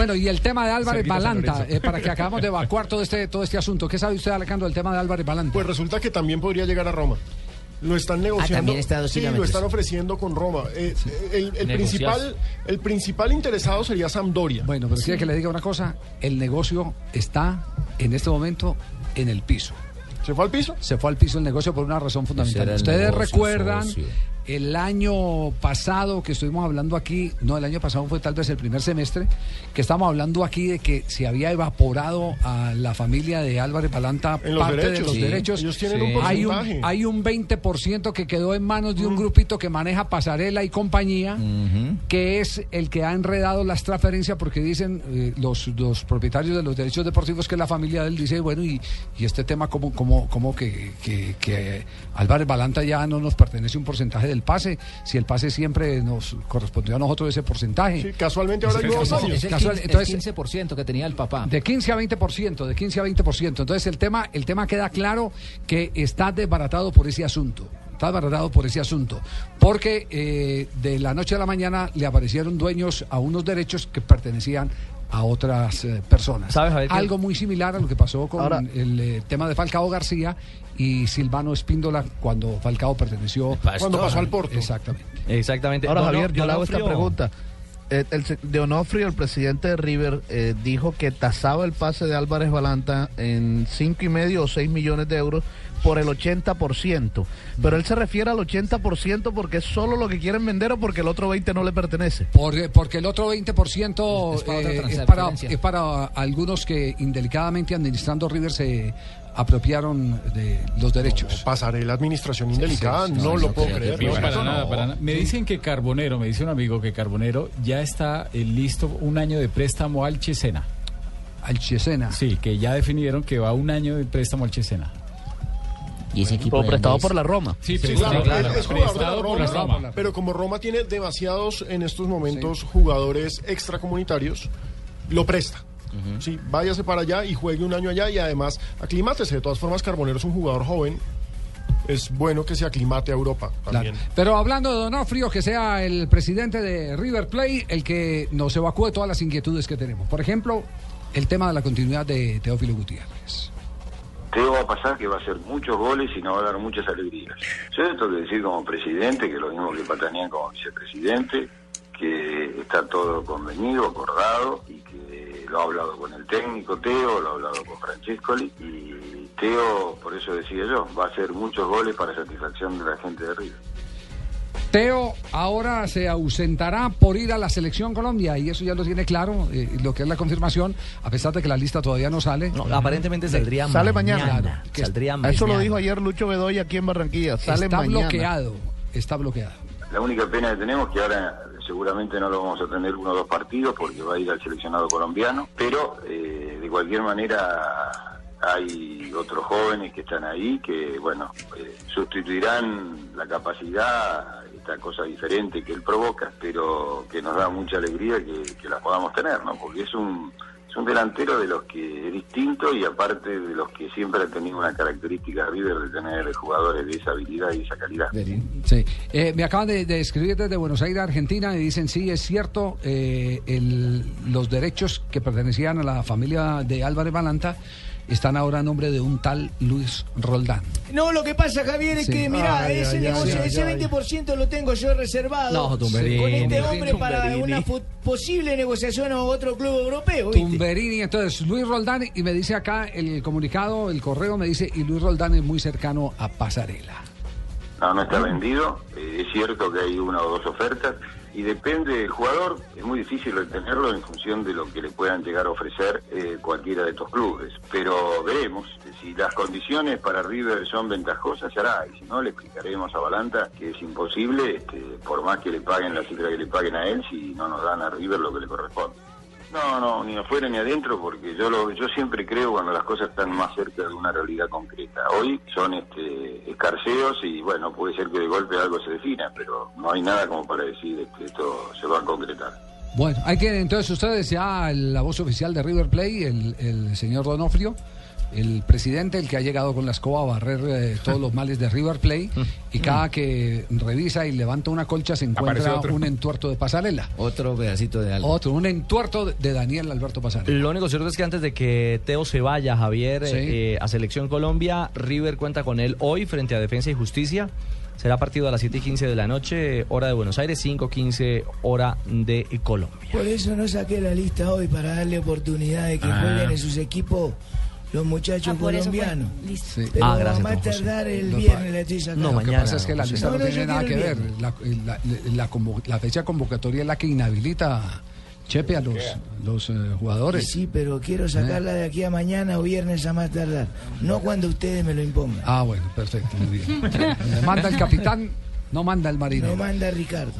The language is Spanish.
Bueno, y el tema de Álvarez Balanta, eh, para que acabamos de evacuar todo este, todo este asunto. ¿Qué sabe usted, Alejandro, del tema de Álvarez Balanta? Pues resulta que también podría llegar a Roma. Lo están negociando. Ah, también está sí, lo están ofreciendo con Roma. Eh, el, el principal, el principal interesado sería Sampdoria. Bueno, pero quiere que le diga una cosa. El negocio está en este momento en el piso. ¿Se fue al piso? Se fue al piso el negocio por una razón fundamental. Ustedes negocio, recuerdan socio. El año pasado que estuvimos hablando aquí, no, el año pasado fue tal vez el primer semestre, que estamos hablando aquí de que se había evaporado a la familia de Álvarez En los parte de los Sí. derechos. Ellos tienen un hay un, porcentaje. hay un 20% que quedó en manos de un grupito que maneja Pasarela y compañía, que es el que ha enredado las transferencias porque dicen eh, los, los propietarios de los derechos deportivos que la familia de él dice, bueno, y, y este tema como, como, como que, que, que Álvarez Balanta ya no nos pertenece un porcentaje del pase, si el pase siempre nos correspondió a nosotros ese porcentaje. Sí, casualmente ahora hay nuevos socios. Es el, Casual- 15, entonces- el 15% que tenía el papá. De 15 a 20%, de 15 a 20%. Entonces el tema, el tema queda claro que está desbaratado por ese asunto. Está desbaratado por ese asunto. Porque eh, de la noche a la mañana le aparecieron dueños a unos derechos que pertenecían a otras eh, personas. ¿Sabe, Javier, que- Algo muy similar a lo que pasó con Ahora- el eh, tema de Falcao García y Silvano Espíndola cuando Falcao perteneció Cuando pasó al Porto. Exactamente. Exactamente. Ahora, Javier, yo le hago esta pregunta. Eh, el, se- de Onofrio, el presidente de River, eh, dijo que tasaba el pase de Álvarez Balanta en cinco y medio o 6 millones de euros por el 80%. Pero él se refiere al 80% porque es solo lo que quieren vender o porque el otro 20% no le pertenece. Por- porque el otro 20% Es para otra eh, es, para, es para algunos que indelicadamente administrando River se apropiaron de los derechos. Pasaré la administración indelicada, sí, sí, no lo no puedo creer. no, para nada, para nada. Me dicen que Carbonero, me dice un amigo que Carbonero ya está eh, listo un año de préstamo al Chesena. Al Chesena. Sí, que ya definieron que va un año de préstamo al Chesena. Y ese equipo prestado por la Roma. Sí, Sí, prestado, por la Roma, Roma. pero como Roma tiene demasiados en estos momentos jugadores extracomunitarios, lo presta. Sí, váyase para allá y juegue un año allá y además aclimátese. De todas formas, Carbonero es un jugador joven. Es bueno que se aclimate a Europa Claro. también. Pero hablando de Donofrio, que sea el presidente de River Play el que nos evacúe todas las inquietudes que tenemos. Por ejemplo, el tema de la continuidad de Teófilo Gutiérrez. Teo va a pasar que va a hacer muchos goles y nos va a dar muchas alegrías. Yo esto que decir como presidente, que lo mismo que Patanían como vicepresidente, que está todo convenido, acordado y que lo ha hablado con el técnico Teo, lo ha hablado con Francescoli y Teo, por eso decía yo, va a hacer muchos goles para satisfacción de la gente de River. Teo ahora se ausentará por ir a la selección Colombia y eso ya lo tiene claro, eh, lo que es la confirmación, a pesar de que la lista todavía no sale. No, aparentemente saldría Sale mañana. mañana. Claro, que Saldría Eso lo mañana. dijo ayer Lucho Bedoya aquí en Barranquilla. Sale está mañana. bloqueado, está bloqueado. La única pena que tenemos es que ahora seguramente no lo vamos a tener uno o dos partidos porque va a ir al seleccionado colombiano, pero eh, de cualquier manera hay otros jóvenes que están ahí que, bueno, eh, sustituirán la capacidad, esta cosa diferente que él provoca, pero que nos da mucha alegría que, que la podamos tener, ¿no? Porque es un, es un delantero de los que es distinto y aparte de los que siempre ha tenido una característica River de tener jugadores de esa habilidad y esa calidad. Sí. Eh, me acaban de, de escribir desde Buenos Aires, Argentina, y dicen, sí, es cierto, eh, los derechos que pertenecían a la familia de Álvarez Balanta están ahora a nombre de un tal Luis Roldán. No, lo que pasa, Javier, es Sí. que, mira, Ay, ese ay, negocio, ay, ese ay. 20% lo tengo yo reservado No, Tumberini. con este hombre para una posible negociación a otro club europeo, ¿viste? Tumberini, entonces Luis Roldán, y me dice acá el comunicado, el correo me dice, y Luis Roldán es muy cercano a Pasarela. No, no está vendido. Eh, es cierto que hay una o dos ofertas y depende del jugador. Es muy difícil retenerlo en función de lo que le puedan llegar a ofrecer eh, cualquiera de estos clubes. Pero veremos. Si las condiciones para River son ventajosas, se hará. Y si no, le explicaremos a Balanta que es imposible, este, por más que le paguen la cifra que le paguen a él, si no nos dan a River lo que le corresponde. No, no, ni afuera ni adentro, porque yo lo, yo siempre creo cuando las cosas están más cerca de una realidad concreta. Hoy son este, escarceos y bueno, puede ser que de golpe algo se defina, pero no hay nada como para decir que esto se va a concretar. Bueno, hay que, entonces ustedes ya la voz oficial de River Play, el, el señor Donofrio, el presidente, el que ha llegado con la escoba a barrer eh, todos los males de River Plate y cada que revisa y levanta una colcha se encuentra un entuerto de pasarela. Otro pedacito de algo. Otro, un entuerto de Daniel Alberto Pasarela. Lo único cierto es que antes de que Teo se vaya, Javier, Sí. eh, a Selección Colombia, River cuenta con él hoy frente a Defensa y Justicia. Será partido a las 7 y 15 de la noche, hora de Buenos Aires, 5 15 hora de Colombia. Por eso no saqué la lista hoy para darle oportunidad de que jueguen en sus equipos los muchachos Ah, colombianos. Listo. Sí. Pero Ah, gracias, a tardar el viernes sacando. No, Lo que mañana, pasa es que la lista no, No, no, tiene nada que ver. La, la- la convo- la fecha convocatoria es la que inhabilita Chepe a los, los eh, jugadores. Sí, pero quiero sacarla de aquí a mañana o viernes a más tardar. No cuando ustedes me lo impongan. Ah, bueno, perfecto, muy bien. Donde manda el capitán, no manda el marino. No manda Ricardo.